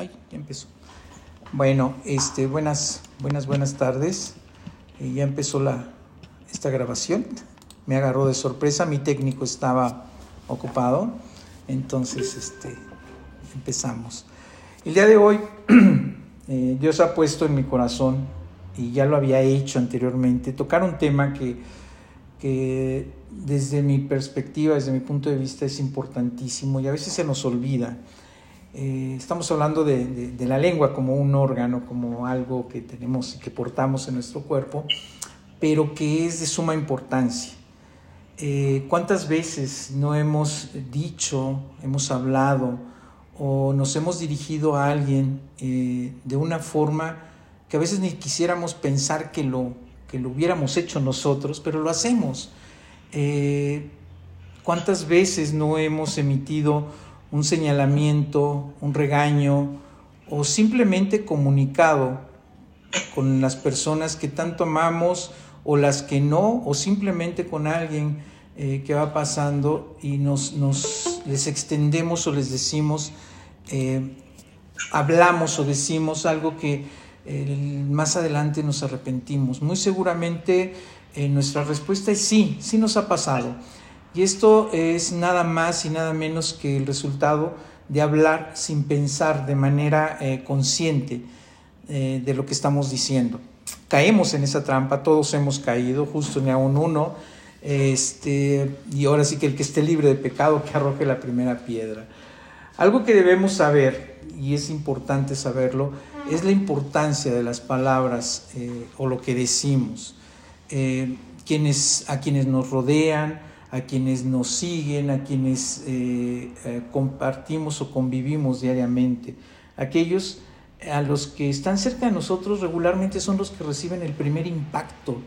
Ay, ya empezó. Bueno, este, buenas, buenas, buenas tardes. Eh, ya empezó la, esta grabación. Me agarró de sorpresa, mi técnico estaba ocupado. Entonces, este, empezamos. El día de hoy, eh, Dios ha puesto en mi corazón, y ya lo había hecho anteriormente, tocar un tema que, que desde mi perspectiva, desde mi punto de vista, es importantísimo y a veces se nos olvida. Eh, estamos hablando de, la lengua como un órgano, como algo que tenemos y que portamos en nuestro cuerpo, pero que es de suma importancia. Eh, ¿Cuántas veces no hemos dicho, hemos hablado o nos hemos dirigido a alguien eh, de una forma que a veces ni quisiéramos pensar que lo, que lo hubiéramos hecho nosotros, pero lo hacemos? ¿Cuántas veces no hemos emitido un señalamiento, un regaño o simplemente comunicado con las personas que tanto amamos o las que no, o simplemente con alguien eh, que va pasando y nos, nos, les extendemos o les decimos, eh, hablamos o decimos algo que eh, más adelante nos arrepentimos. Muy seguramente nuestra respuesta es sí, sí nos ha pasado. Y esto es nada más y nada menos que el resultado de hablar sin pensar de manera eh, consciente eh, de lo que estamos diciendo. Caemos en esa trampa, todos hemos caído, justo ni aún uno. Este, y ahora sí que el que esté libre de pecado, que arroje la primera piedra. Algo que debemos saber, y es importante saberlo, es la importancia de las palabras eh, o lo que decimos. quienes, a quienes nos rodean, a quienes nos siguen, a quienes eh, eh, compartimos o convivimos diariamente. Aquellos a los que están cerca de nosotros regularmente son los que reciben el primer impacto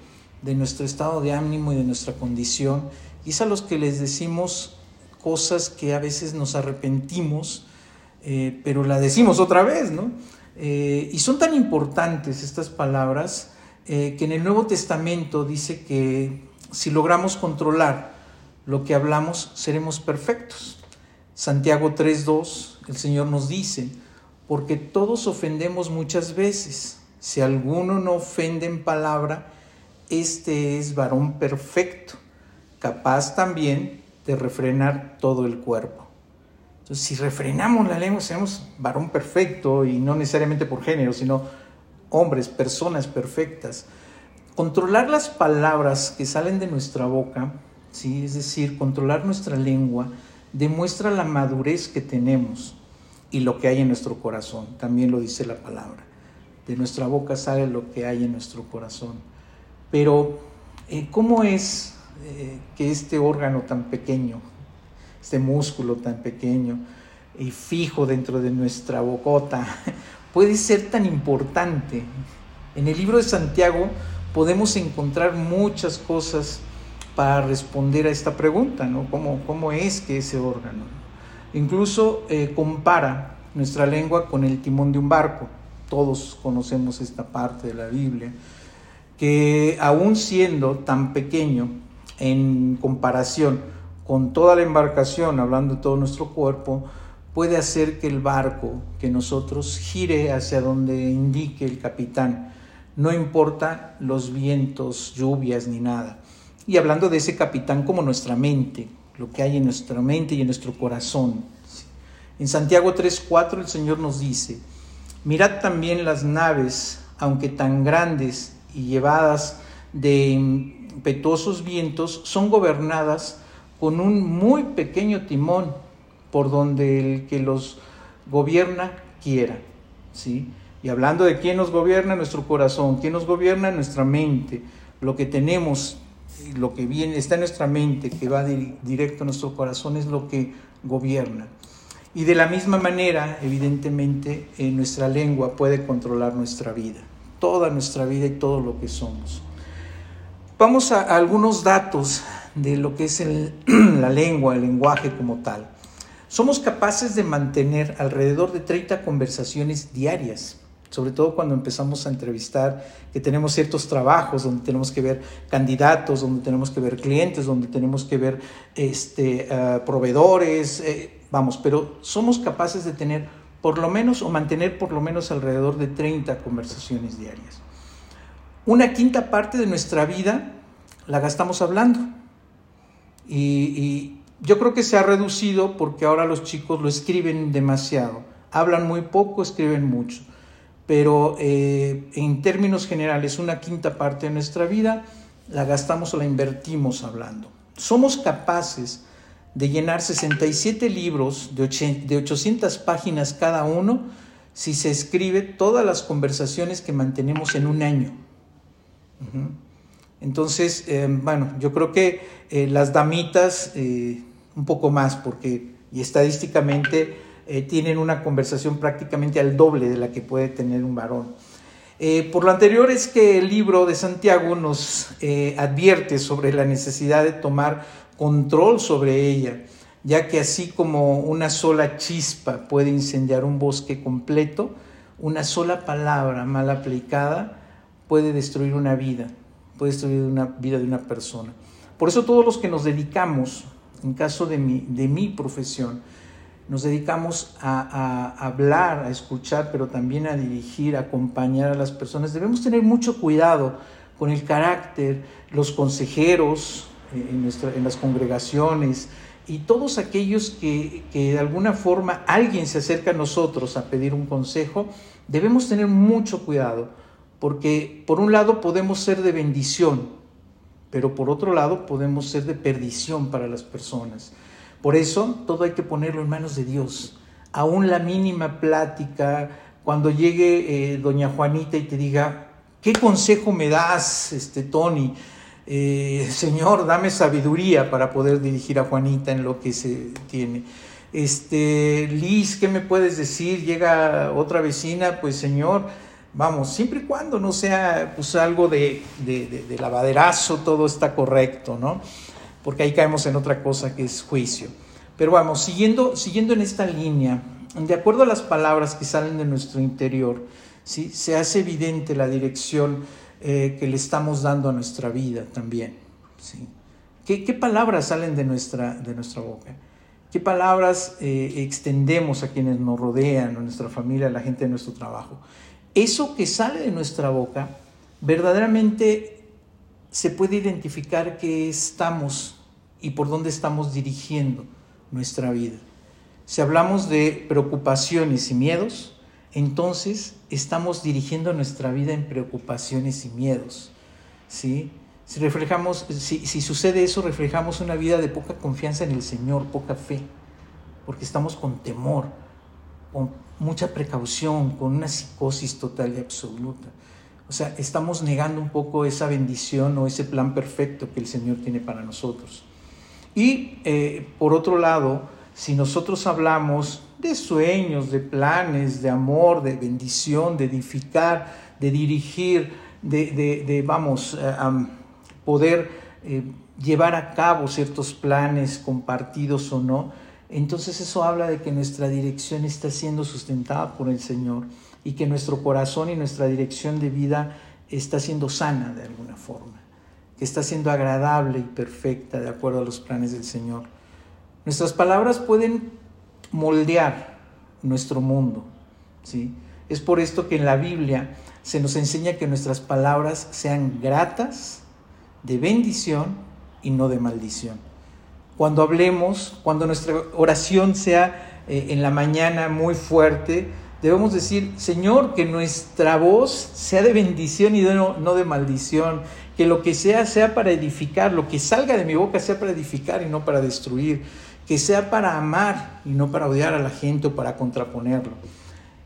de nuestro estado de ánimo y de nuestra condición. Y es a los que les decimos cosas que a veces nos arrepentimos, eh, pero la decimos otra vez, ¿no? y son tan importantes estas palabras que en el Nuevo Testamento dice que si logramos controlar lo que hablamos, seremos perfectos. Santiago 3.2, el Señor nos dice, porque todos ofendemos muchas veces. Si alguno no ofende en palabra, este es varón perfecto, capaz también de refrenar todo el cuerpo. Entonces, si refrenamos la lengua, seremos varón perfecto y no necesariamente por género, sino hombres, personas perfectas. Controlar las palabras que salen de nuestra boca ¿sí? es decir, controlar nuestra lengua demuestra la madurez que tenemos y lo que hay en nuestro corazón, también lo dice la palabra. De nuestra boca sale lo que hay en nuestro corazón. Pero, eh, ¿cómo es eh, que este órgano tan pequeño, este músculo tan pequeño y fijo dentro de nuestra bocota, puede ser tan importante? En el libro de Santiago podemos encontrar muchas cosas para responder a esta pregunta, ¿no? ¿Cómo, cómo es que ese órgano? Incluso eh, compara nuestra lengua con el timón de un barco. Todos conocemos esta parte de la Biblia, que aún siendo tan pequeño en comparación con toda la embarcación, hablando de todo nuestro cuerpo, puede hacer que el barco, que nosotros gire hacia donde indique el capitán, no importa los vientos, lluvias ni nada. Y hablando de ese capitán como nuestra mente, lo que hay en nuestra mente y en nuestro corazón. En Santiago 3:4 el Señor nos dice, mirad también las naves, aunque tan grandes y llevadas de impetuosos vientos, son gobernadas con un muy pequeño timón por donde el que los gobierna quiera. ¿sí? Y hablando de quién nos gobierna nuestro corazón, quién nos gobierna nuestra mente, lo que tenemos lo que viene, está en nuestra mente, que va directo a nuestro corazón, es lo que gobierna. Y de la misma manera, evidentemente, en eh, nuestra lengua puede controlar nuestra vida, toda nuestra vida y todo lo que somos. Vamos a, algunos datos de lo que es la lengua, el lenguaje como tal. Somos capaces de mantener alrededor de 30 conversaciones diarias sobre todo cuando empezamos a entrevistar, que tenemos ciertos trabajos donde tenemos que ver candidatos, donde tenemos que ver clientes, donde tenemos que ver este, eh, proveedores, eh, vamos, pero somos capaces de tener por lo menos o mantener por lo menos alrededor de 30 conversaciones diarias. Una quinta parte de nuestra vida la gastamos hablando. Y, yo creo que se ha reducido porque ahora los chicos lo escriben demasiado. Hablan muy poco, escriben mucho. Pero eh, en términos generales, una quinta parte de nuestra vida la gastamos o la invertimos hablando. Somos capaces de llenar 67 libros de 800 páginas cada uno si se escribe todas las conversaciones que mantenemos en un año. Entonces, eh, bueno, yo creo que eh, las damitas un poco más, porque y estadísticamente tienen una conversación prácticamente al doble de la que puede tener un varón. por lo anterior es que el libro de Santiago nos advierte sobre la necesidad de tomar control sobre ella, ya que así como una sola chispa puede incendiar un bosque completo, una sola palabra mal aplicada puede destruir una vida, puede destruir una vida de una persona. Por eso todos los que nos dedicamos, en caso de mi profesión, nos dedicamos a, hablar, a escuchar, pero también a dirigir, a acompañar a las personas. Debemos tener mucho cuidado con el carácter, los consejeros eh, en, en las congregaciones y todos aquellos que, que de alguna forma alguien se acerca a nosotros a pedir un consejo, debemos tener mucho cuidado porque por un lado podemos ser de bendición, pero por otro lado podemos ser de perdición para las personas. Por eso todo hay que ponerlo en manos de Dios. Aún la mínima plática, cuando llegue eh, doña Juanita y te diga, ¿qué consejo me das, este, Tony? Eh, Señor, dame sabiduría para poder dirigir a Juanita en lo que se tiene. Este, Liz, ¿qué me puedes decir? Llega otra vecina, pues Señor, Vamos, siempre y cuando no sea pues, algo de, de, lavaderazo, todo está correcto, ¿no? Porque ahí caemos en otra cosa que es juicio. Pero vamos, siguiendo, siguiendo en esta línea, de acuerdo a las palabras que salen de nuestro interior, ¿sí? se hace evidente la dirección eh, que le estamos dando a nuestra vida también. ¿sí? ¿Qué, ¿Qué, palabras salen de nuestra, de nuestra boca? ¿Qué palabras eh, extendemos a quienes nos rodean, a nuestra familia, a la gente de nuestro trabajo? eso que sale de nuestra boca, verdaderamente se puede identificar qué estamos y por dónde estamos dirigiendo nuestra vida. Si hablamos de preocupaciones y miedos, entonces estamos dirigiendo nuestra vida en preocupaciones y miedos. ¿sí? Si, reflejamos, si, si sucede eso, reflejamos una vida de poca confianza en el Señor, poca fe, porque estamos con temor, con mucha precaución, con una psicosis total y absoluta. O sea, estamos negando un poco esa bendición o ese plan perfecto que el Señor tiene para nosotros. Y eh, por otro lado, si nosotros hablamos de sueños, de planes, de amor, de bendición, de edificar, de dirigir, de, vamos, eh, poder eh, llevar a cabo ciertos planes compartidos o no, entonces eso habla de que nuestra dirección está siendo sustentada por el Señor y que nuestro corazón y nuestra dirección de vida está siendo sana de alguna forma, que está siendo agradable y perfecta de acuerdo a los planes del Señor. Nuestras palabras pueden moldear nuestro mundo, ¿sí? Es por esto que en la Biblia se nos enseña que nuestras palabras sean gratas, de bendición y no de maldición cuando hablemos, cuando nuestra oración sea eh, en la mañana muy fuerte, debemos decir, Señor, que nuestra voz sea de bendición y no, de maldición, que lo que sea sea para edificar, lo que salga de mi boca sea para edificar y no para destruir, que sea para amar y no para odiar a la gente o para contraponerlo.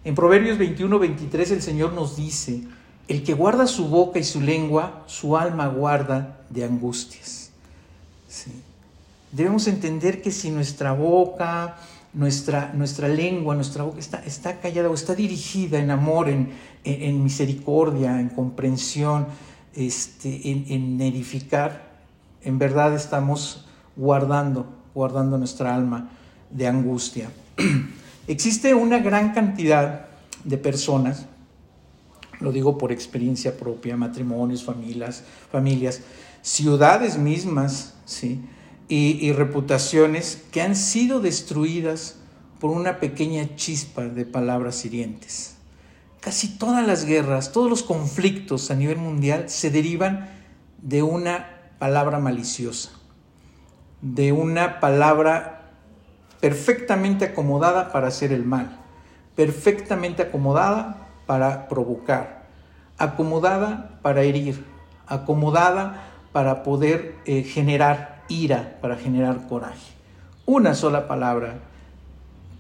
En Proverbios 21, 23 el Señor nos dice, el que guarda su boca y su lengua, su alma guarda de angustias. Debemos entender que si nuestra boca, nuestra, nuestra lengua, nuestra boca está, está callada o está dirigida en amor, en, en, misericordia, en comprensión, este, en, en edificar, en verdad estamos guardando, guardando nuestra alma de angustia. Existe una gran cantidad de personas, lo digo por experiencia propia, matrimonios, familias, familias, ciudades mismas, ¿sí? Y, reputaciones que han sido destruidas por una pequeña chispa de palabras hirientes. Casi todas las guerras, todos los conflictos a nivel mundial se derivan de una palabra maliciosa, de una palabra perfectamente acomodada para hacer el mal, perfectamente acomodada para provocar, acomodada para herir, acomodada para poder eh, generar ira, para generar coraje. Una sola palabra.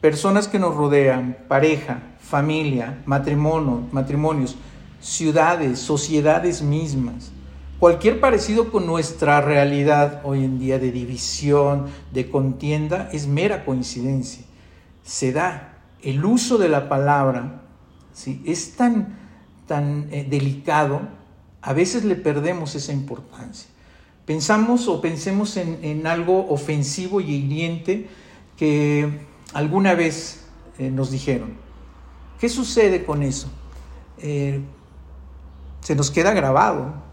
Personas que nos rodean, pareja, familia, matrimonio, matrimonios, ciudades, sociedades mismas, Cualquier parecido con nuestra realidad hoy en día de división, de contienda, es mera coincidencia. Se da. El uso de la palabra ¿sí? es tan, tan eh, delicado, a veces le perdemos esa importancia. Pensamos o pensemos en, algo ofensivo y hiriente que alguna vez eh, nos dijeron. ¿Qué sucede con eso? Eh, se nos queda grabado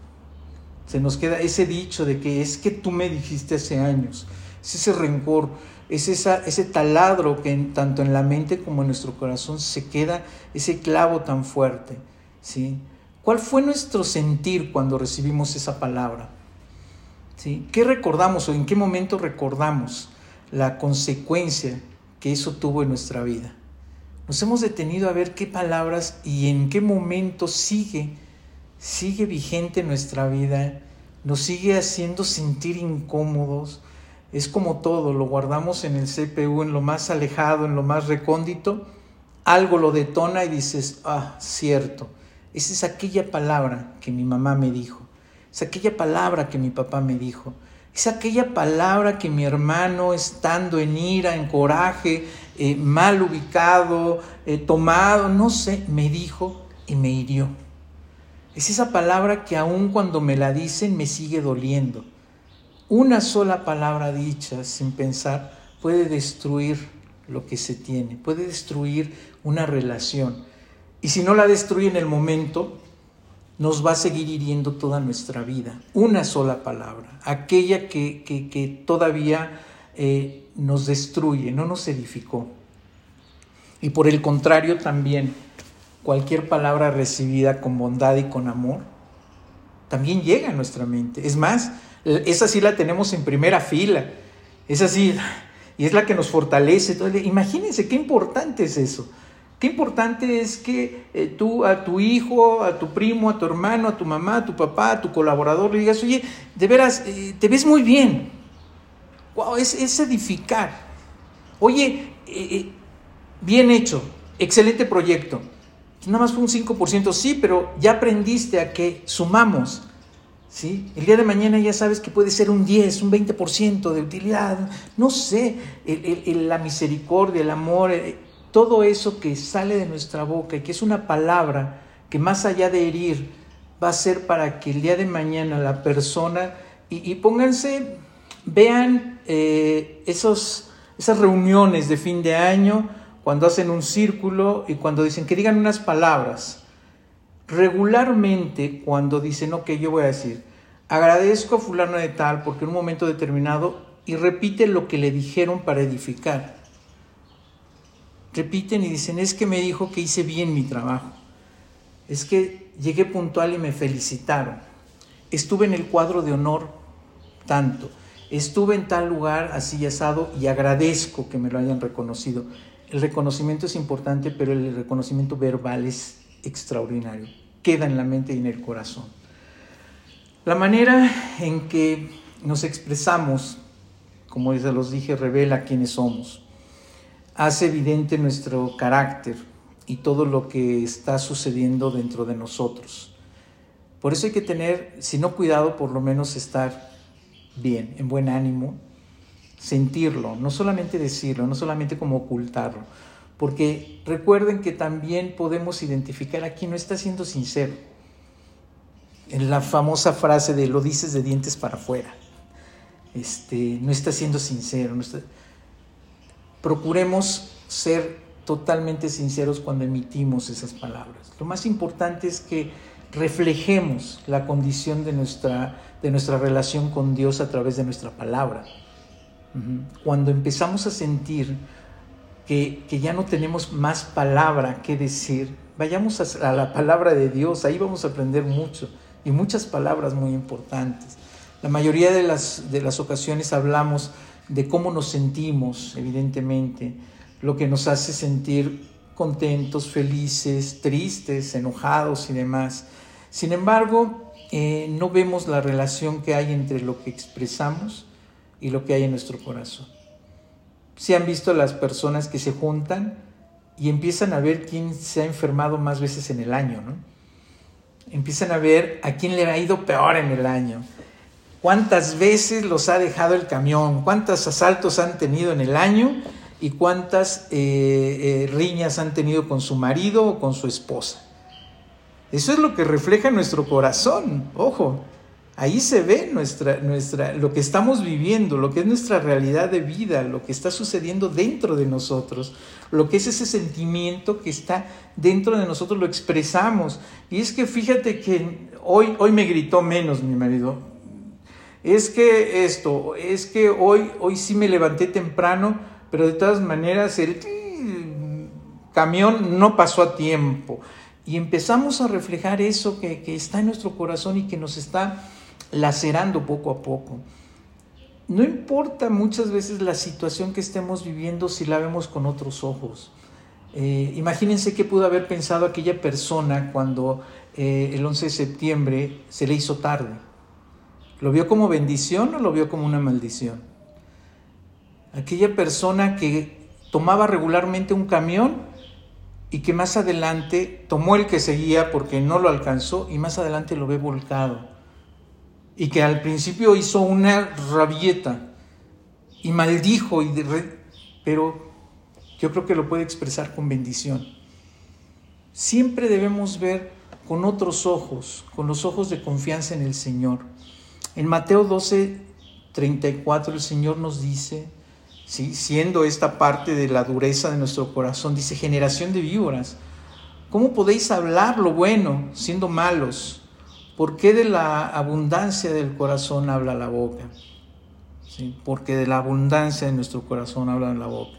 se nos queda ese dicho de que es que tú me dijiste hace años, es ese rencor, es ese taladro que tanto en la mente como en nuestro corazón se queda ese clavo tan fuerte. ¿sí? ¿Cuál fue nuestro sentir cuando recibimos esa palabra? ¿Sí? ¿Qué recordamos o en qué momento recordamos la consecuencia que eso tuvo en nuestra vida? Nos hemos detenido a ver qué palabras y en qué momento sigue sigue vigente en nuestra vida, nos sigue haciendo sentir incómodos. Es como todo, lo guardamos en el CPU, en lo más alejado, en lo más recóndito, algo lo detona y dices, ah, cierto, esa es aquella palabra que mi mamá me dijo, es aquella palabra que mi papá me dijo, es aquella palabra que mi hermano, estando en ira, en coraje, eh, mal ubicado, eh, tomado, no sé, me dijo y me hirió. Es esa palabra que aun cuando me la dicen me sigue doliendo. Una sola palabra dicha sin pensar puede destruir lo que se tiene, puede destruir una relación. Y si no la destruye en el momento, nos va a seguir hiriendo toda nuestra vida. Una sola palabra, aquella que, todavía eh, nos destruye, no nos edificó. Y por el contrario también, cualquier palabra recibida con bondad y con amor, también llega a nuestra mente. Es más, esa sí la tenemos en primera fila. Es así, y es la que nos fortalece. imagínense qué importante es eso. Qué importante es que eh, tú a tu hijo, a tu primo, a tu hermano, a tu mamá, a tu papá, a tu colaborador le digas, oye, de veras, eh, te ves muy bien. Wow, es, es edificar. Oye, eh, bien hecho, excelente proyecto nada más fue un 5%, sí, pero ya aprendiste a que sumamos. ¿sí? El día de mañana ya sabes que puede ser un 10, un 20% de utilidad, no sé, la misericordia, el amor, todo eso que sale de nuestra boca y que es una palabra que más allá de herir, va a ser para que el día de mañana la persona, y, pónganse, vean eh, esos, esas reuniones de fin de año, cuando hacen un círculo y cuando dicen que digan unas palabras. Regularmente cuando dicen, ok, yo voy a decir, agradezco a fulano de tal porque en un momento determinado y repite lo que le dijeron para edificar. Repiten y dicen, es que me dijo que hice bien mi trabajo. Es que llegué puntual y me felicitaron. Estuve en el cuadro de honor tanto. Estuve en tal lugar así asado y agradezco que me lo hayan reconocido. El reconocimiento es importante, pero el reconocimiento verbal es extraordinario. Queda en la mente y en el corazón. La manera en que nos expresamos, como ya los dije, revela quiénes somos. Hace evidente nuestro carácter y todo lo que está sucediendo dentro de nosotros. Por eso hay que tener, si no cuidado, por lo menos estar bien, en buen ánimo, sentirlo, no solamente decirlo, no solamente como ocultarlo. Porque recuerden que también podemos identificar a quien no está siendo sincero. En la famosa frase de lo dices de dientes para afuera. Este, no está siendo sincero. Procuremos ser totalmente sinceros cuando emitimos esas palabras. Lo más importante es que reflejemos la condición de nuestra, de nuestra relación con Dios a través de nuestra palabra. Cuando empezamos a sentir que, que ya no tenemos más palabra que decir. Vayamos a, la palabra de Dios, ahí vamos a aprender mucho y muchas palabras muy importantes. La mayoría de las, de las ocasiones hablamos de cómo nos sentimos, evidentemente, lo que nos hace sentir contentos, felices, tristes, enojados y demás. Sin embargo, eh, no vemos la relación que hay entre lo que expresamos y lo que hay en nuestro corazón. Se han visto las personas que se juntan y empiezan a ver quién se ha enfermado más veces en el año, ¿no? Empiezan a ver a quién le ha ido peor en el año. ¿Cuántas veces los ha dejado el camión? ¿Cuántos asaltos han tenido en el año? ¿Y cuántas eh, eh, riñas han tenido con su marido o con su esposa? Eso es lo que refleja nuestro corazón, ojo. Ahí se ve nuestra, nuestra, lo que estamos viviendo, lo que es nuestra realidad de vida, lo que está sucediendo dentro de nosotros, lo que es ese sentimiento que está dentro de nosotros, lo expresamos. Y es que fíjate que hoy, hoy me gritó menos mi marido. Es que esto, es que hoy, hoy sí me levanté temprano, pero de todas maneras el camión no pasó a tiempo. Y empezamos a reflejar eso que, está en nuestro corazón y que nos está lacerando poco a poco. No importa muchas veces la situación que estemos viviendo si la vemos con otros ojos. Eh, imagínense qué pudo haber pensado aquella persona cuando eh, el 11 de septiembre se le hizo tarde. ¿Lo vio como bendición o lo vio como una maldición? Aquella persona que tomaba regularmente un camión y que más adelante tomó el que seguía porque no lo alcanzó y más adelante lo ve volcado. Y que al principio hizo una rabieta y maldijo, y pero yo creo que lo puede expresar con bendición. Siempre debemos ver con otros ojos, con los ojos de confianza en el Señor. En Mateo 12, 34 el Señor nos dice, siendo esta parte de la dureza de nuestro corazón, dice generación de víboras. ¿Cómo podéis hablar lo bueno siendo malos? ¿Por qué de la abundancia del corazón habla la boca? ¿Sí? Porque de la abundancia de nuestro corazón habla la boca.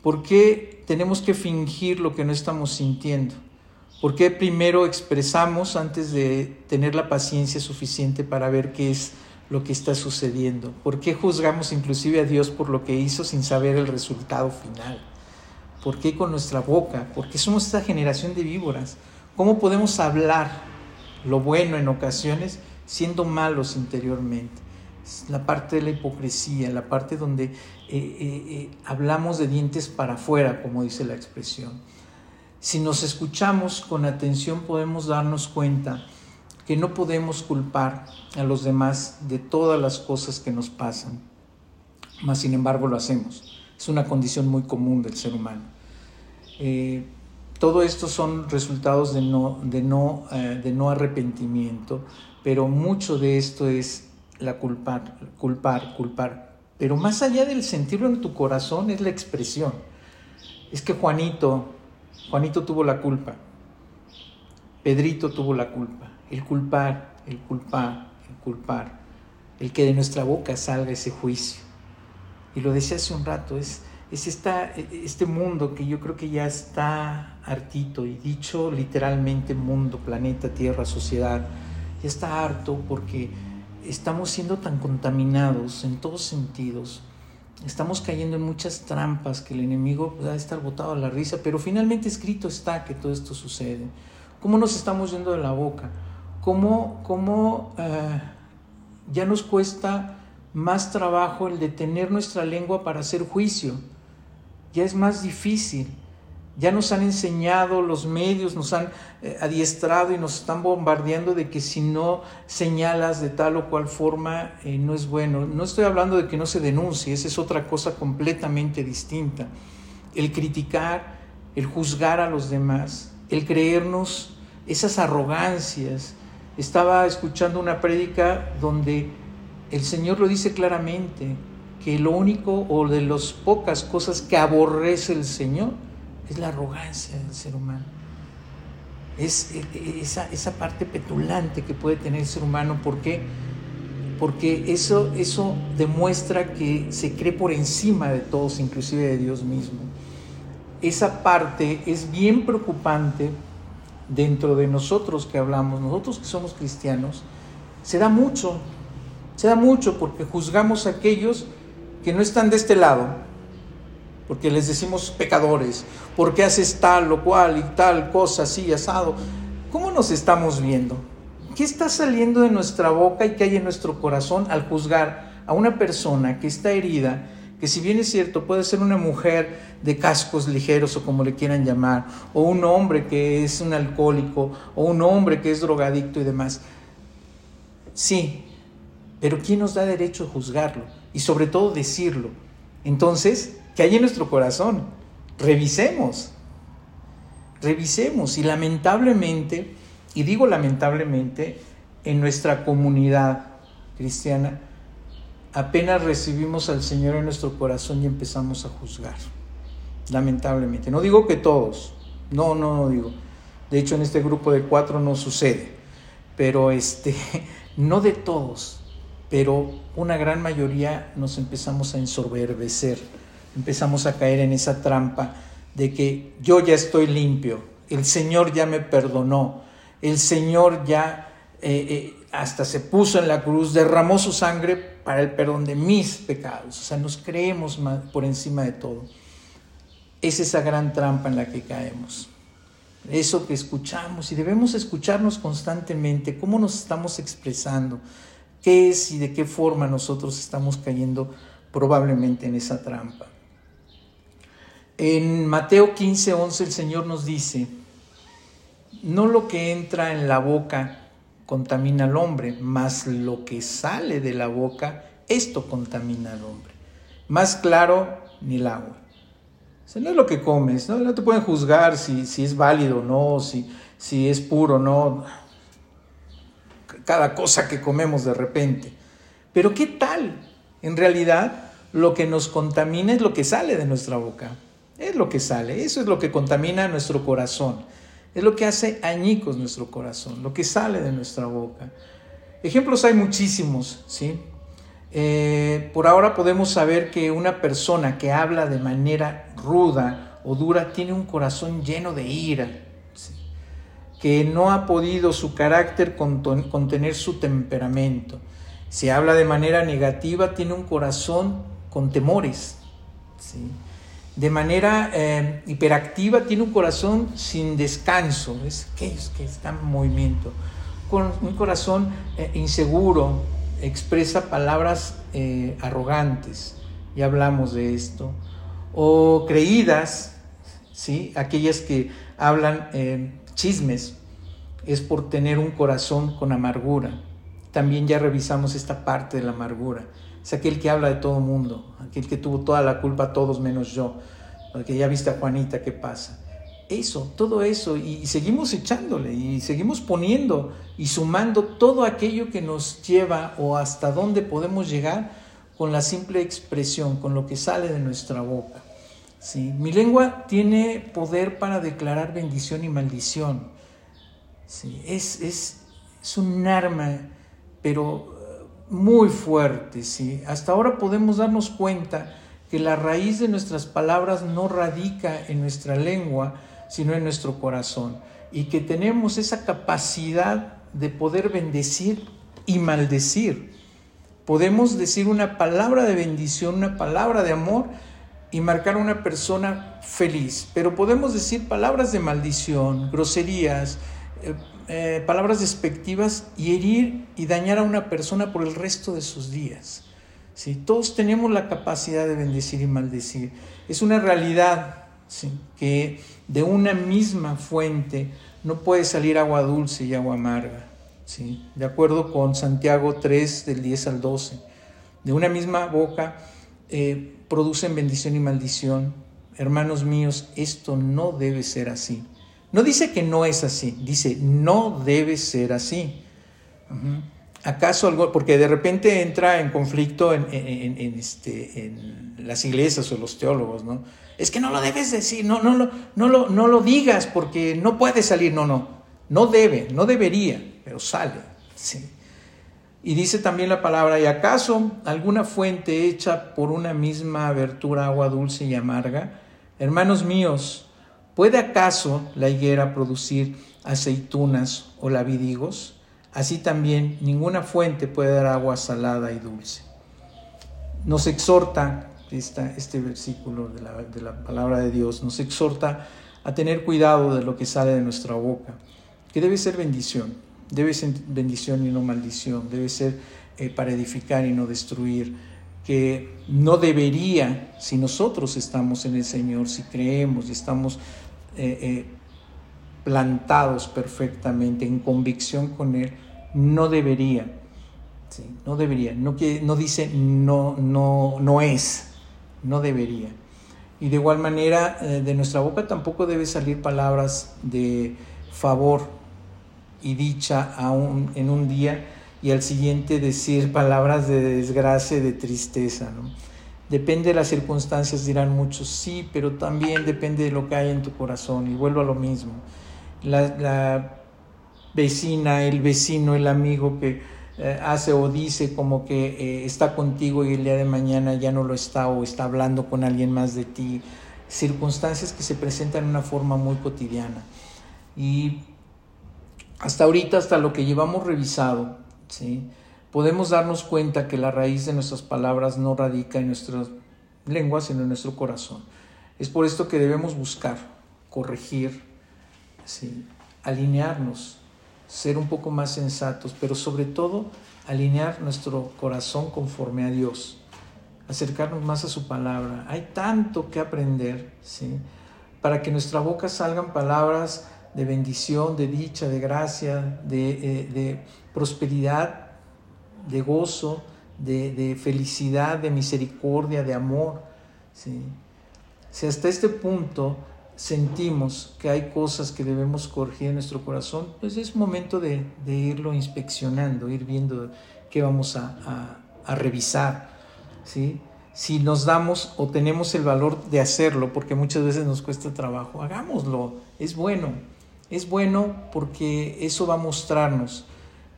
¿Por qué tenemos que fingir lo que no estamos sintiendo? ¿Por qué primero expresamos antes de tener la paciencia suficiente para ver qué es lo que está sucediendo? ¿Por qué juzgamos inclusive a Dios por lo que hizo sin saber el resultado final? ¿Por qué con nuestra boca? ¿Por qué somos esta generación de víboras? ¿Cómo podemos hablar lo bueno en ocasiones siendo malos interiormente? Es la parte de la hipocresía, la parte donde eh, eh, eh, hablamos de dientes para afuera, como dice la expresión. Si nos escuchamos con atención podemos darnos cuenta que no podemos culpar a los demás de todas las cosas que nos pasan, mas sin embargo lo hacemos. Es una condición muy común del ser humano. Eh, todo esto son resultados de no, de, no, eh, de no arrepentimiento, pero mucho de esto es la culpar, culpar, culpar. Pero más allá del sentirlo en tu corazón es la expresión. Es que Juanito, Juanito tuvo la culpa, Pedrito tuvo la culpa, el culpar, el culpar, el culpar, el que de nuestra boca salga ese juicio. Y lo decía hace un rato, es, es esta, este mundo que yo creo que ya está hartito, y dicho literalmente mundo, planeta, tierra, sociedad, ya está harto porque estamos siendo tan contaminados en todos sentidos. Estamos cayendo en muchas trampas que el enemigo va a estar botado a la risa, pero finalmente escrito está que todo esto sucede. ¿Cómo nos estamos yendo de la boca? cómo, eh, ya nos cuesta más trabajo el detener nuestra lengua para hacer juicio. Ya es más difícil. Ya nos han enseñado los medios, nos han eh, adiestrado y nos están bombardeando de que si no señalas de tal o cual forma eh, no es bueno. No estoy hablando de que no se denuncie, esa es otra cosa completamente distinta. El criticar, el juzgar a los demás, el creernos esas arrogancias, estaba escuchando una prédica donde el Señor lo dice claramente, que lo único o de las pocas cosas que aborrece el Señor es la arrogancia del ser humano. Es e, e, esa, esa parte petulante que puede tener el ser humano. ¿Por qué? Porque eso, eso demuestra que se cree por encima de todos, inclusive de Dios mismo. esa parte es bien preocupante dentro de nosotros que hablamos, nosotros que somos cristianos, se da mucho, se da mucho porque juzgamos a aquellos que no están de este lado, porque les decimos pecadores, porque haces tal o cual y tal cosa así, asado. ¿Cómo nos estamos viendo? ¿Qué está saliendo de nuestra boca y qué hay en nuestro corazón al juzgar a una persona que está herida, que si bien es cierto puede ser una mujer de cascos ligeros o como le quieran llamar, o un hombre que es un alcohólico, o un hombre que es drogadicto y demás? Sí, pero ¿quién nos da derecho a juzgarlo? Y sobre todo decirlo. Entonces, ¿qué hay en nuestro corazón? Revisemos, revisemos. Y lamentablemente, y digo lamentablemente, en nuestra comunidad cristiana, apenas recibimos al Señor en nuestro corazón y empezamos a juzgar. Lamentablemente. No digo que todos, no, no, no digo. De hecho, en este grupo de cuatro no sucede. Pero este, no de todos, pero una gran mayoría nos empezamos a ensoberbecer, empezamos a caer en esa trampa de que yo ya estoy limpio, el Señor ya me perdonó, el Señor ya eh, eh, hasta se puso en la cruz, derramó su sangre para el perdón de mis pecados. O sea, nos creemos por encima de todo. Es esa gran trampa en la que caemos. Eso que escuchamos y debemos escucharnos constantemente, cómo nos estamos expresando, qué es y de qué forma nosotros estamos cayendo probablemente en esa trampa. En Mateo 15, 11 el Señor nos dice, no lo que entra en la boca contamina al hombre, mas lo que sale de la boca, esto contamina al hombre. Más claro ni el agua. No es lo que comes, no, no te pueden juzgar si, si es válido o no, si, si es puro o no. Cada cosa que comemos de repente. Pero ¿qué tal? En realidad, lo que nos contamina es lo que sale de nuestra boca. Es lo que sale, eso es lo que contamina nuestro corazón. Es lo que hace añicos nuestro corazón, lo que sale de nuestra boca. Ejemplos hay muchísimos, ¿sí? Eh, por ahora podemos saber que una persona que habla de manera ruda o dura tiene un corazón lleno de ira, que no ha podido su carácter contener su temperamento. Si habla de manera negativa, tiene un corazón con temores. ¿sí? De manera eh, hiperactiva, tiene un corazón sin descanso, es que, que está en movimiento, con un corazón eh, inseguro, expresa palabras eh, arrogantes, ya hablamos de esto, o creídas, ¿sí? aquellas que hablan chismes, es por tener un corazón con amargura. También ya revisamos esta parte de la amargura es aquel que habla de todo mundo, aquel que tuvo toda la culpa, todos menos yo, porque ya viste a Juanita qué pasa. Eso, todo eso, y, seguimos echándole, y seguimos poniendo y sumando todo aquello que nos lleva o hasta dónde podemos llegar con la simple expresión, con lo que sale de nuestra boca. ¿sí? Mi lengua tiene poder para declarar bendición y maldición. ¿sí? Es, es, es un arma, pero muy fuerte, ¿sí? Hasta ahora podemos darnos cuenta que la raíz de nuestras palabras no radica en nuestra lengua, sino en nuestro corazón, y que tenemos esa capacidad de poder bendecir y maldecir. Podemos decir una palabra de bendición, una palabra de amor y marcar a una persona feliz, pero podemos decir palabras de maldición, groserías, eh, palabras despectivas y herir y dañar a una persona por el resto de sus días. ¿sí? Todos tenemos la capacidad de bendecir y maldecir. Es una realidad que de una misma fuente no puede salir agua dulce y agua amarga. ¿sí? De acuerdo con Santiago 3 del 10 al 12. De una misma boca eh, producen bendición y maldición. Hermanos míos, esto no debe ser así. No dice que no es así, dice no debe ser así. ¿Acaso algo? Porque de repente entra en conflicto en, este, en, las iglesias o los teólogos, ¿no? Es que no lo debes decir, no, no, no, lo, no lo digas porque no puede salir, no, no, no debe, no debería, pero sale. ¿sí? Y dice también la palabra, ¿y acaso alguna fuente hecha por una misma abertura agua dulce y amarga? Hermanos míos, ¿puede acaso la higuera producir aceitunas o lavidigos? Así también ninguna fuente puede dar agua salada y dulce. Nos exhorta este versículo de la, de la palabra de Dios, nos exhorta a tener cuidado de lo que sale de nuestra boca, que debe ser bendición, debe ser bendición y no maldición, debe ser eh, para edificar y no destruir, que no debería, si nosotros estamos en el Señor, si creemos y estamos eh, eh, plantados perfectamente en convicción con Él, no debería, no debería, no, no dice no, no, no es, no debería. Y de igual manera, de nuestra boca tampoco debe salir palabras de favor y dicha aún en un día y al siguiente decir palabras de desgracia, de tristeza. ¿no? Depende de las circunstancias, dirán muchos, sí, pero también depende de lo que hay en tu corazón. Y vuelvo a lo mismo. La, vecina, el vecino, el amigo que eh, hace o dice como que eh, está contigo y el día de mañana ya no lo está o está hablando con alguien más de ti. Circunstancias que se presentan de una forma muy cotidiana. Y hasta ahorita, hasta lo que llevamos revisado, ¿sí? podemos darnos cuenta que la raíz de nuestras palabras no radica en nuestras lenguas, sino en nuestro corazón. Es por esto que debemos buscar, corregir, ¿sí? alinearnos, ser un poco más sensatos, pero sobre todo alinear nuestro corazón conforme a Dios, acercarnos más a su palabra. Hay tanto que aprender, ¿sí? para que nuestra boca salgan palabras de bendición, de dicha, de gracia, de, eh, prosperidad, de gozo, de, felicidad, de misericordia, de amor. Si hasta este punto sentimos que hay cosas que debemos corregir en nuestro corazón, pues es momento de, irlo inspeccionando, ir viendo qué vamos a, a revisar. ¿sí? Si nos damos o tenemos el valor de hacerlo, porque muchas veces nos cuesta trabajo, hagámoslo, es bueno. Es bueno porque eso va a mostrarnos,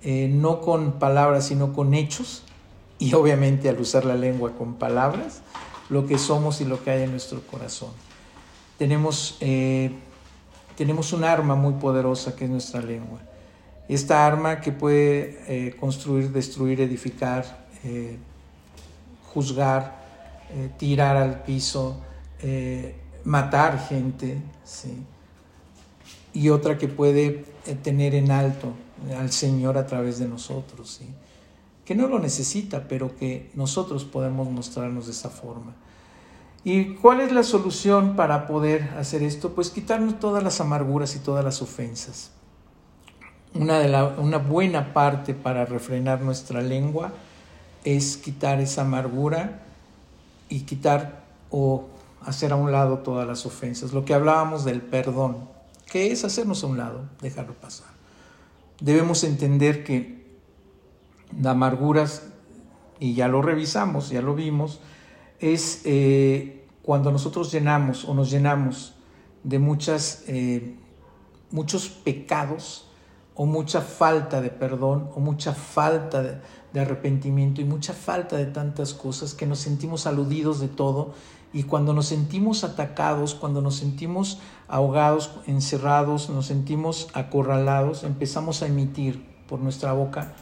eh, no con palabras, sino con hechos, y obviamente al usar la lengua con palabras, lo que somos y lo que hay en nuestro corazón. Tenemos, eh, tenemos un arma muy poderosa que es nuestra lengua. Esta arma que puede eh, construir, destruir, edificar, juzgar, tirar al piso, matar gente, y otra que puede tener en alto al Señor a través de nosotros, que no lo necesita, pero que nosotros podemos mostrarnos de esa forma. ¿Y cuál es la solución para poder hacer esto? Pues quitarnos todas las amarguras y todas las ofensas. Una, de la, una buena parte para refrenar nuestra lengua es quitar esa amargura y quitar o hacer a un lado todas las ofensas. Lo que hablábamos del perdón que es hacernos a un lado, dejarlo pasar. Debemos entender que la amarguras, y ya lo revisamos, ya lo vimos, es eh, cuando nosotros llenamos o nos llenamos de muchas, eh, muchos pecados o mucha falta de perdón o mucha falta de arrepentimiento y mucha falta de tantas cosas que nos sentimos aludidos de todo y cuando nos sentimos atacados, cuando nos sentimos ahogados, encerrados, nos sentimos acorralados, empezamos a emitir por nuestra boca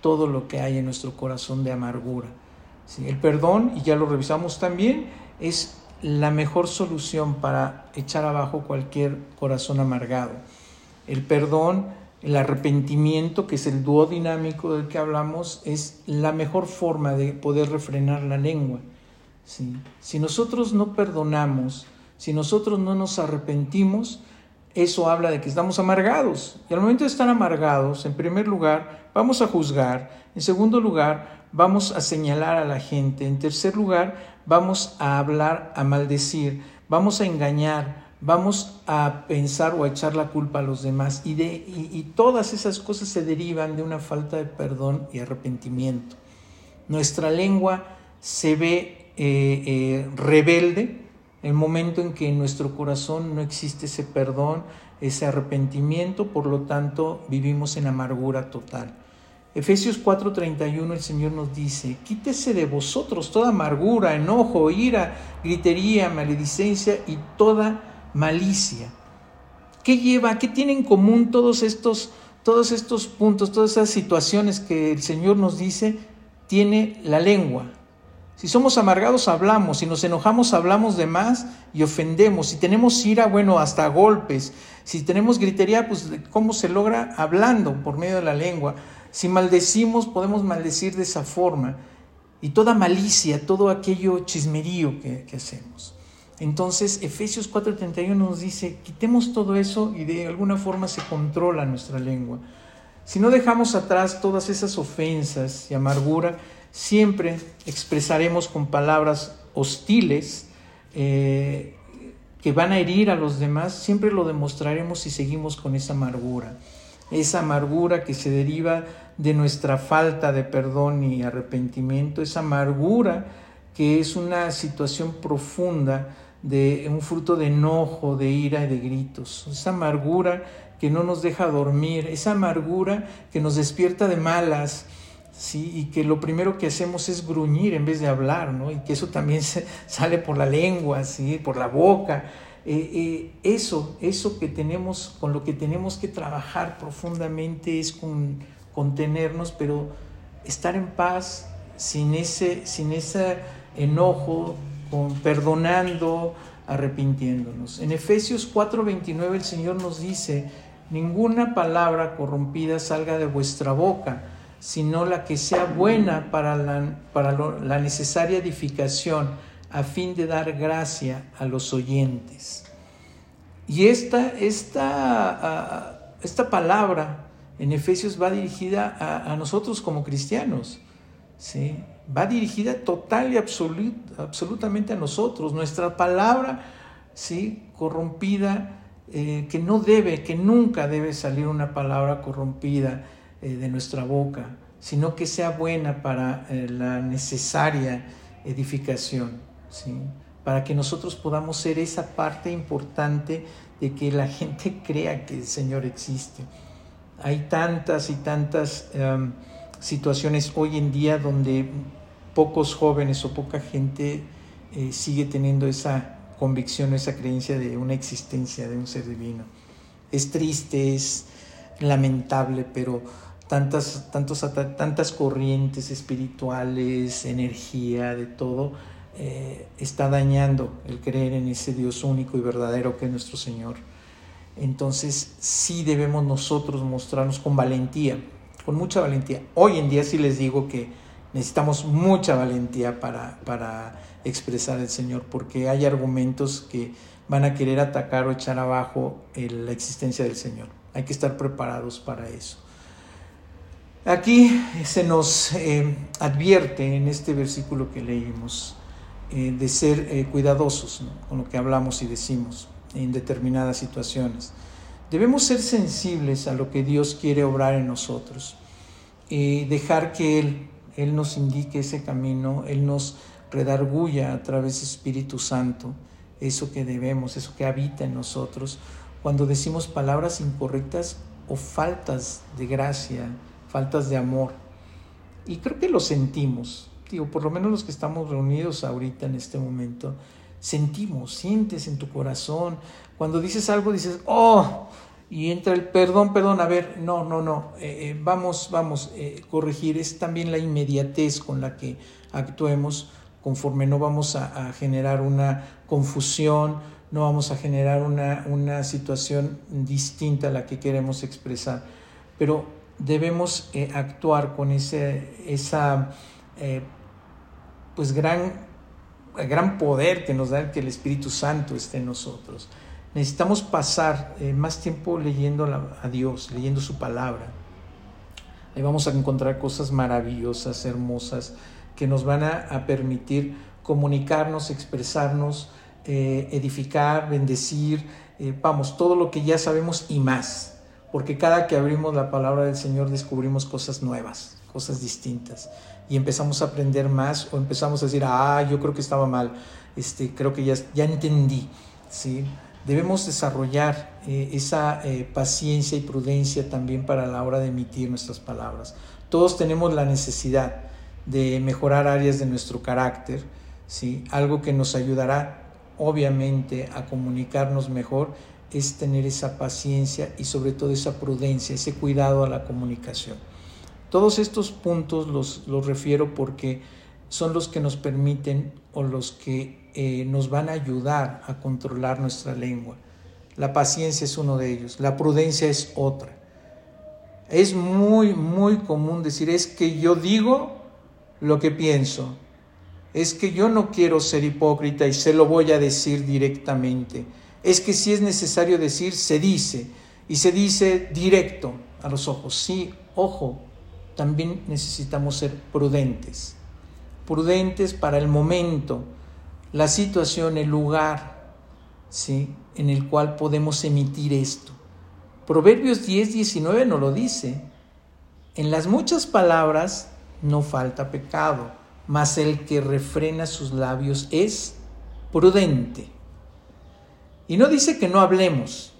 todo lo que hay en nuestro corazón de amargura. El perdón, y ya lo revisamos también, es la mejor solución para echar abajo cualquier corazón amargado. El perdón, el arrepentimiento, que es el dúo dinámico del que hablamos, es la mejor forma de poder refrenar la lengua. Si nosotros no perdonamos, si nosotros no nos arrepentimos, eso habla de que estamos amargados. Y al momento de estar amargados, en primer lugar, vamos a juzgar. En segundo lugar, vamos a señalar a la gente. En tercer lugar, vamos a hablar, a maldecir. Vamos a engañar. Vamos a pensar o a echar la culpa a los demás. Y, de, y todas esas cosas se derivan de una falta de perdón y arrepentimiento. Nuestra lengua se ve eh, eh, rebelde, el momento en que en nuestro corazón no existe ese perdón, ese arrepentimiento, por lo tanto vivimos en amargura total. Efesios 4:31 el Señor nos dice, quítese de vosotros toda amargura, enojo, ira, gritería, maledicencia y toda malicia. ¿Qué lleva, qué tiene en común todos estos, todos estos puntos, todas esas situaciones que el Señor nos dice? Tiene la lengua. Si somos amargados, hablamos. Si nos enojamos, hablamos de más y ofendemos. Si tenemos ira, bueno, hasta golpes. Si tenemos gritería, pues ¿cómo se logra? Hablando por medio de la lengua. Si maldecimos, podemos maldecir de esa forma. Y toda malicia, todo aquello chismerío que, hacemos. Entonces, Efesios 4:31 nos dice, quitemos todo eso y de alguna forma se controla nuestra lengua. Si no dejamos atrás todas esas ofensas y amargura, siempre expresaremos con palabras hostiles eh, que van a herir a los demás, siempre lo demostraremos si seguimos con esa amargura. Esa amargura que se deriva de nuestra falta de perdón y arrepentimiento, esa amargura que es una situación profunda de un fruto de enojo, de ira y de gritos, esa amargura que no nos deja dormir, esa amargura que nos despierta de malas, ¿sí? y que lo primero que hacemos es gruñir en vez de hablar, ¿no? y que eso también sale por la lengua, ¿sí? por la boca, eh, eh, eso, eso que tenemos, con lo que tenemos que trabajar profundamente es con contenernos, pero estar en paz sin ese, sin ese enojo, con, perdonando, arrepintiéndonos. En Efesios 4:29 el Señor nos dice, ninguna palabra corrompida salga de vuestra boca, sino la que sea buena para la, para la necesaria edificación a fin de dar gracia a los oyentes. Y esta, esta, esta palabra en Efesios va dirigida a, nosotros como cristianos. ¿sí? Va dirigida total y absolutamente a nosotros. Nuestra palabra ¿sí? corrompida, eh, que no debe, que nunca debe salir una palabra corrompida eh, de nuestra boca, sino que sea buena para eh, la necesaria edificación. ¿sí? para que nosotros podamos ser esa parte importante de que la gente crea que el Señor existe. Hay tantas y tantas em, situaciones hoy en día donde pocos jóvenes o poca gente eh, sigue teniendo esa convicción, esa creencia de una existencia de un ser divino. Es triste, es lamentable, pero tantas, tantas corrientes espirituales, energía, de todo, eh, está dañando el creer en ese Dios único y verdadero que es nuestro Señor. Entonces sí debemos nosotros mostrarnos con valentía, con mucha valentía. Hoy en día sí les digo que necesitamos mucha valentía para, para expresar al Señor, porque hay argumentos que van a querer atacar o echar abajo la existencia del Señor. Hay que estar preparados para eso. Aquí se nos eh, advierte en este versículo que leímos eh, de ser eh, cuidadosos con lo que hablamos y decimos en determinadas situaciones. Debemos ser sensibles a lo que Dios quiere obrar en nosotros y dejar que Él, Él nos indique ese camino, Él nos redarguya a través del Espíritu Santo eso que debemos, eso que habita en nosotros, cuando decimos palabras incorrectas o faltas de gracia, faltas de amor. Y creo que lo sentimos, digo, por lo menos los que estamos reunidos ahorita en este momento, sentimos, sientes en tu corazón. Cuando dices algo, dices, oh, y entra el perdón, perdón, a ver, no, no, no, eh, eh, vamos, vamos, eh, corregir. Es también la inmediatez con la que actuemos, conforme no vamos a, generar una confusión, no vamos a generar una, una, situación distinta a la que queremos expresar. Pero debemos actuar con ese, esa pues gran, gran poder que nos da que el Espíritu Santo esté en nosotros. Necesitamos pasar eh, más tiempo leyendo a Dios, leyendo su palabra. Ahí vamos a encontrar cosas maravillosas, hermosas, que nos van a, permitir comunicarnos, expresarnos, eh, edificar, bendecir, eh, vamos, todo lo que ya sabemos y más. Porque cada que abrimos la palabra del Señor descubrimos cosas nuevas, cosas distintas y empezamos a aprender más o empezamos a decir, ah, yo creo que estaba mal, este, creo que ya, ya entendí. ¿sí? Debemos desarrollar eh, esa eh, paciencia y prudencia también para la hora de emitir nuestras palabras. Todos tenemos la necesidad de mejorar áreas de nuestro carácter, ¿sí? algo que nos ayudará obviamente a comunicarnos mejor es tener esa paciencia y sobre todo esa prudencia, ese cuidado a la comunicación. Todos estos puntos los, los refiero porque son los que nos permiten o los que eh, nos van a ayudar a controlar nuestra lengua. La paciencia es uno de ellos, la prudencia es otra. Es muy, muy común decir, es que yo digo lo que pienso, es que yo no quiero ser hipócrita y se lo voy a decir directamente. Es que si es necesario decir, se dice. Y se dice directo a los ojos. Sí, ojo, también necesitamos ser prudentes. Prudentes para el momento, la situación, el lugar ¿sí? en el cual podemos emitir esto. Proverbios 10, 19 nos lo dice. En las muchas palabras no falta pecado mas el que refrena sus labios es prudente. Y no dice que no hablemos,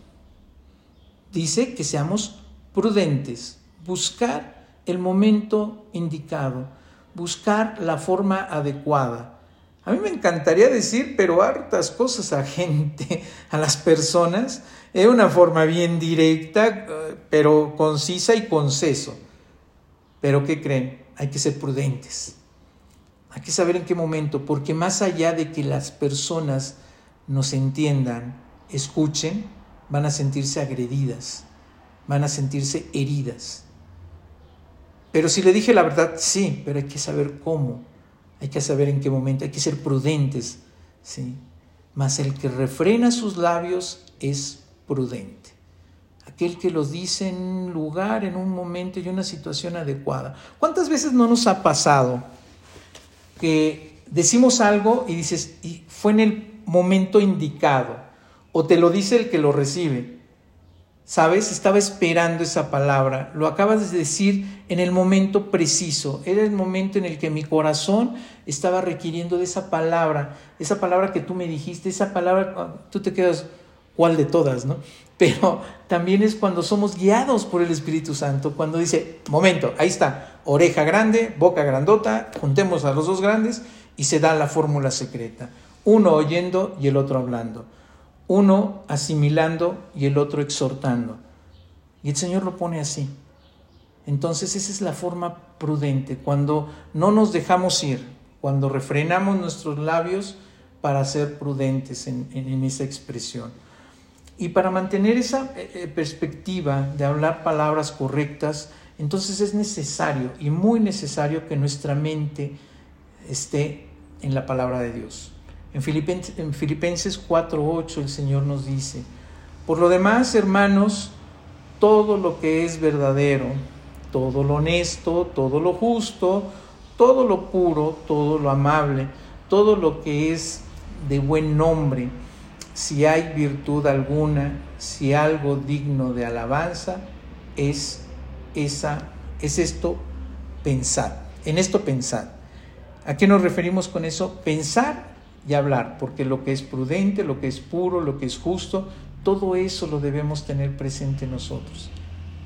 dice que seamos prudentes, buscar el momento indicado, buscar la forma adecuada. A mí me encantaría decir, pero hartas cosas a gente, a las personas, de una forma bien directa, pero concisa y conceso. Pero ¿qué creen? Hay que ser prudentes. Hay que saber en qué momento, porque más allá de que las personas nos entiendan, escuchen, van a sentirse agredidas, van a sentirse heridas. Pero si le dije la verdad, sí, pero hay que saber cómo, hay que saber en qué momento, hay que ser prudentes, ¿sí? Mas el que refrena sus labios es prudente. Aquel que los dice en un lugar, en un momento y una situación adecuada. ¿Cuántas veces no nos ha pasado? que decimos algo y dices, y fue en el momento indicado, o te lo dice el que lo recibe. ¿Sabes? Estaba esperando esa palabra. Lo acabas de decir en el momento preciso. Era el momento en el que mi corazón estaba requiriendo de esa palabra. Esa palabra que tú me dijiste, esa palabra, ah, tú te quedas, ¿cuál de todas, no? Pero también es cuando somos guiados por el Espíritu Santo, cuando dice, momento, ahí está, oreja grande, boca grandota, juntemos a los dos grandes y se da la fórmula secreta. Uno oyendo y el otro hablando. Uno asimilando y el otro exhortando. Y el Señor lo pone así. Entonces esa es la forma prudente, cuando no nos dejamos ir, cuando refrenamos nuestros labios para ser prudentes en, esa expresión. Y para mantener esa eh, eh, perspectiva de hablar palabras correctas, entonces es necesario y muy necesario que nuestra mente esté en la palabra de Dios. En Filipenses, en Filipenses 4:8 el Señor nos dice, por lo demás, hermanos, todo lo que es verdadero, todo lo honesto, todo lo justo, todo lo puro, todo lo amable, todo lo que es de buen nombre, si hay virtud alguna, si algo digno de alabanza, es esa, es esto pensar, en esto pensar. ¿A qué nos referimos con eso? Pensar y hablar, porque lo que es prudente, lo que es puro, lo que es justo, todo eso lo debemos tener presente nosotros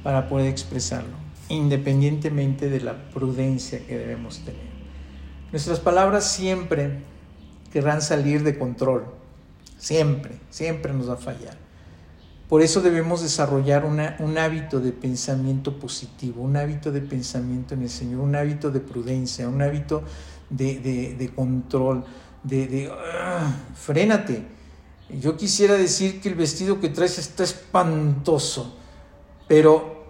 para poder expresarlo, independientemente de la prudencia que debemos tener. Nuestras palabras siempre querrán salir de control, siempre, siempre nos va a fallar. Por eso debemos desarrollar un hábito de pensamiento positivo, un hábito de pensamiento en el Señor, un hábito de prudencia, un hábito de, control, de, ah, frénate. Yo quisiera decir que el vestido que traes está espantoso, pero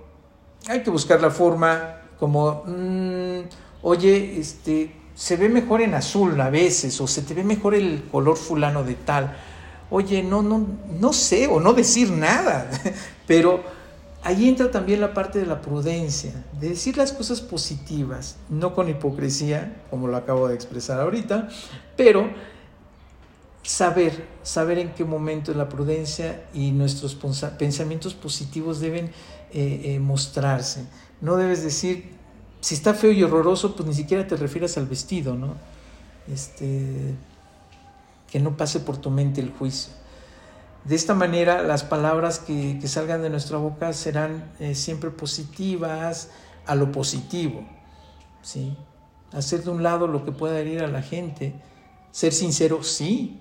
hay que buscar la forma como, mm, oye, este, se ve mejor en azul a veces, o se te ve mejor el color fulano de tal oye, no, no, no sé o no decir nada, pero ahí entra también la parte de la prudencia, de decir las cosas positivas, no con hipocresía, como lo acabo de expresar ahorita, pero saber, saber en qué momento la prudencia y nuestros pensamientos positivos deben eh, eh, mostrarse. No debes decir, si está feo y horroroso, pues ni siquiera te refieras al vestido, ¿no? Este, que no pase por tu mente el juicio. De esta manera las palabras que, salgan de nuestra boca serán eh, siempre positivas, a lo positivo, ¿sí? Hacer de un lado lo que pueda herir a la gente, ser sincero, sí,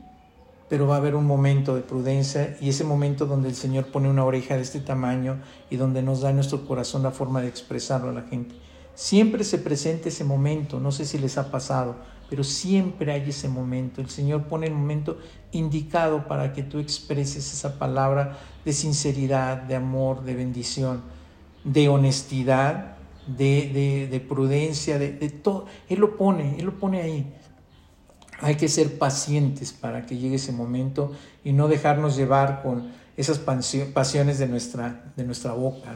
pero va a haber un momento de prudencia y ese momento donde el Señor pone una oreja de este tamaño y donde nos da en nuestro corazón la forma de expresarlo a la gente. Siempre se presenta ese momento, no sé si les ha pasado, pero siempre hay ese momento. El Señor pone el momento indicado para que tú expreses esa palabra de sinceridad, de amor, de bendición, de honestidad, de, prudencia, de, de todo. Él lo pone, Él lo pone ahí. Hay que ser pacientes para que llegue ese momento y no dejarnos llevar con esas pasiones de nuestra, de nuestra boca.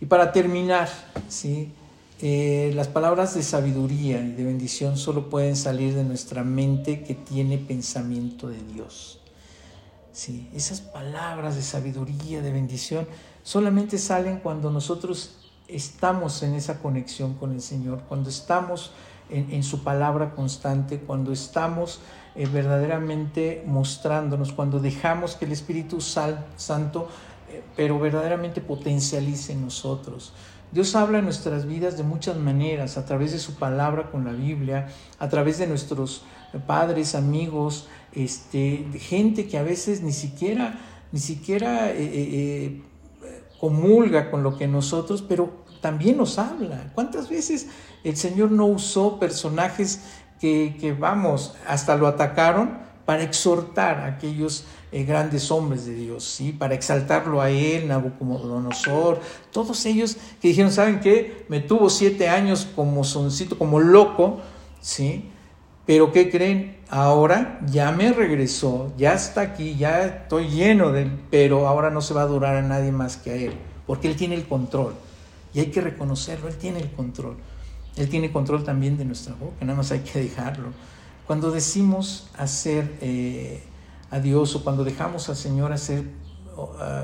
Y para terminar, ¿sí? Eh, las palabras de sabiduría y de bendición solo pueden salir de nuestra mente que tiene pensamiento de Dios. Sí, esas palabras de sabiduría, de bendición, solamente salen cuando nosotros estamos en esa conexión con el Señor, cuando estamos en, su palabra constante, cuando estamos eh, verdaderamente mostrándonos, cuando dejamos que el Espíritu Santo, eh, pero verdaderamente potencialice en nosotros. Dios habla en nuestras vidas de muchas maneras, a través de su palabra con la Biblia, a través de nuestros padres, amigos, este, gente que a veces ni siquiera, ni siquiera eh, comulga con lo que nosotros, pero también nos habla. ¿Cuántas veces el Señor no usó personajes que, vamos, hasta lo atacaron para exhortar a aquellos eh, grandes hombres de Dios, ¿sí? Para exaltarlo a él, Nabucodonosor, todos ellos que dijeron, ¿saben qué? Me tuvo siete años como soncito, como loco, ¿sí? Pero ¿qué creen? Ahora ya me regresó, ya está aquí, ya estoy lleno de él, pero ahora no se va a durar a nadie más que a él, porque él tiene el control. Y hay que reconocerlo, Él tiene el control. Él tiene control también de nuestra boca, nada más hay que dejarlo. Cuando decimos hacer eh, a Dios o cuando dejamos al Señor hacer,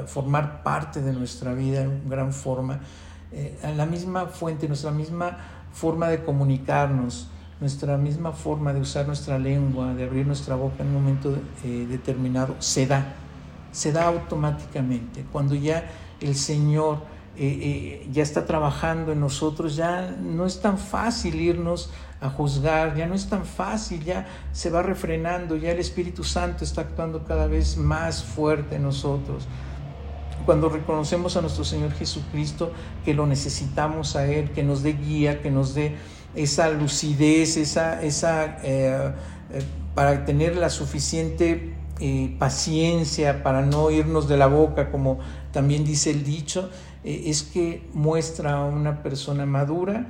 formar parte de nuestra vida en gran forma, eh, la misma fuente, nuestra misma forma de comunicarnos, nuestra misma forma de usar nuestra lengua, de abrir nuestra boca en un momento eh, determinado, se da, se da automáticamente. Cuando ya el Señor eh, ya está trabajando en nosotros, ya no es tan fácil irnos a juzgar, ya no es tan fácil, ya se va refrenando, ya el Espíritu Santo está actuando cada vez más fuerte en nosotros. Cuando reconocemos a nuestro Señor Jesucristo, que lo necesitamos a Él, que nos dé guía, que nos dé esa lucidez, esa, esa eh, para tener la suficiente paciencia, para no irnos de la boca, como también dice el dicho, eh, es que muestra a una persona madura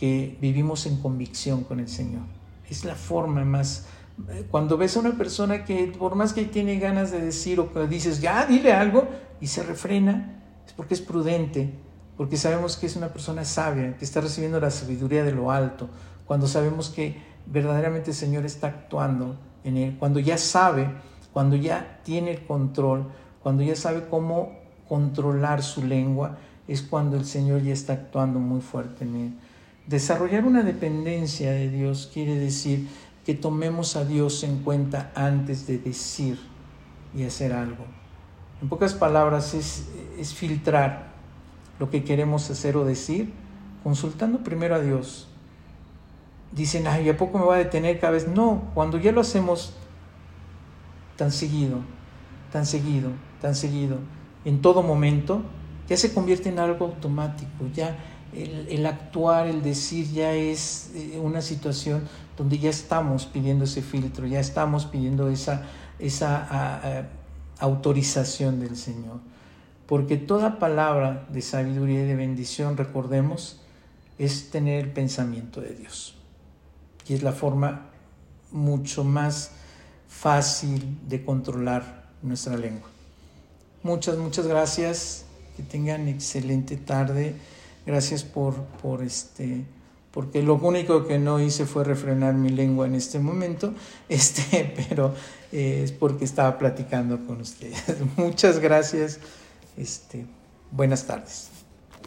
que vivimos en convicción con el Señor. Es la forma más... Eh, cuando ves a una persona que por más que tiene ganas de decir o que dices, ya, dile algo, y se refrena, es porque es prudente, porque sabemos que es una persona sabia, que está recibiendo la sabiduría de lo alto, cuando sabemos que verdaderamente el Señor está actuando en él, cuando ya sabe, cuando ya tiene el control, cuando ya sabe cómo controlar su lengua, es cuando el Señor ya está actuando muy fuerte en él. Desarrollar una dependencia de Dios quiere decir que tomemos a Dios en cuenta antes de decir y hacer algo. En pocas palabras es, filtrar lo que queremos hacer o decir, consultando primero a Dios. Dicen, ay, ¿a poco me va a detener cada vez? No, cuando ya lo hacemos tan seguido, tan seguido, tan seguido, en todo momento, ya se convierte en algo automático, ya el, actuar, el decir ya es eh, una situación donde ya estamos pidiendo ese filtro, ya estamos pidiendo esa, esa autorización del Señor. Porque toda palabra de sabiduría y de bendición, recordemos, es tener el pensamiento de Dios. Y es la forma mucho más fácil de controlar nuestra lengua. Muchas, muchas gracias. Que tengan excelente tarde. Gracias por, por este, porque lo único que no hice fue refrenar mi lengua en este momento, este, pero eh, es porque estaba platicando con ustedes. Muchas gracias. Este, buenas tardes.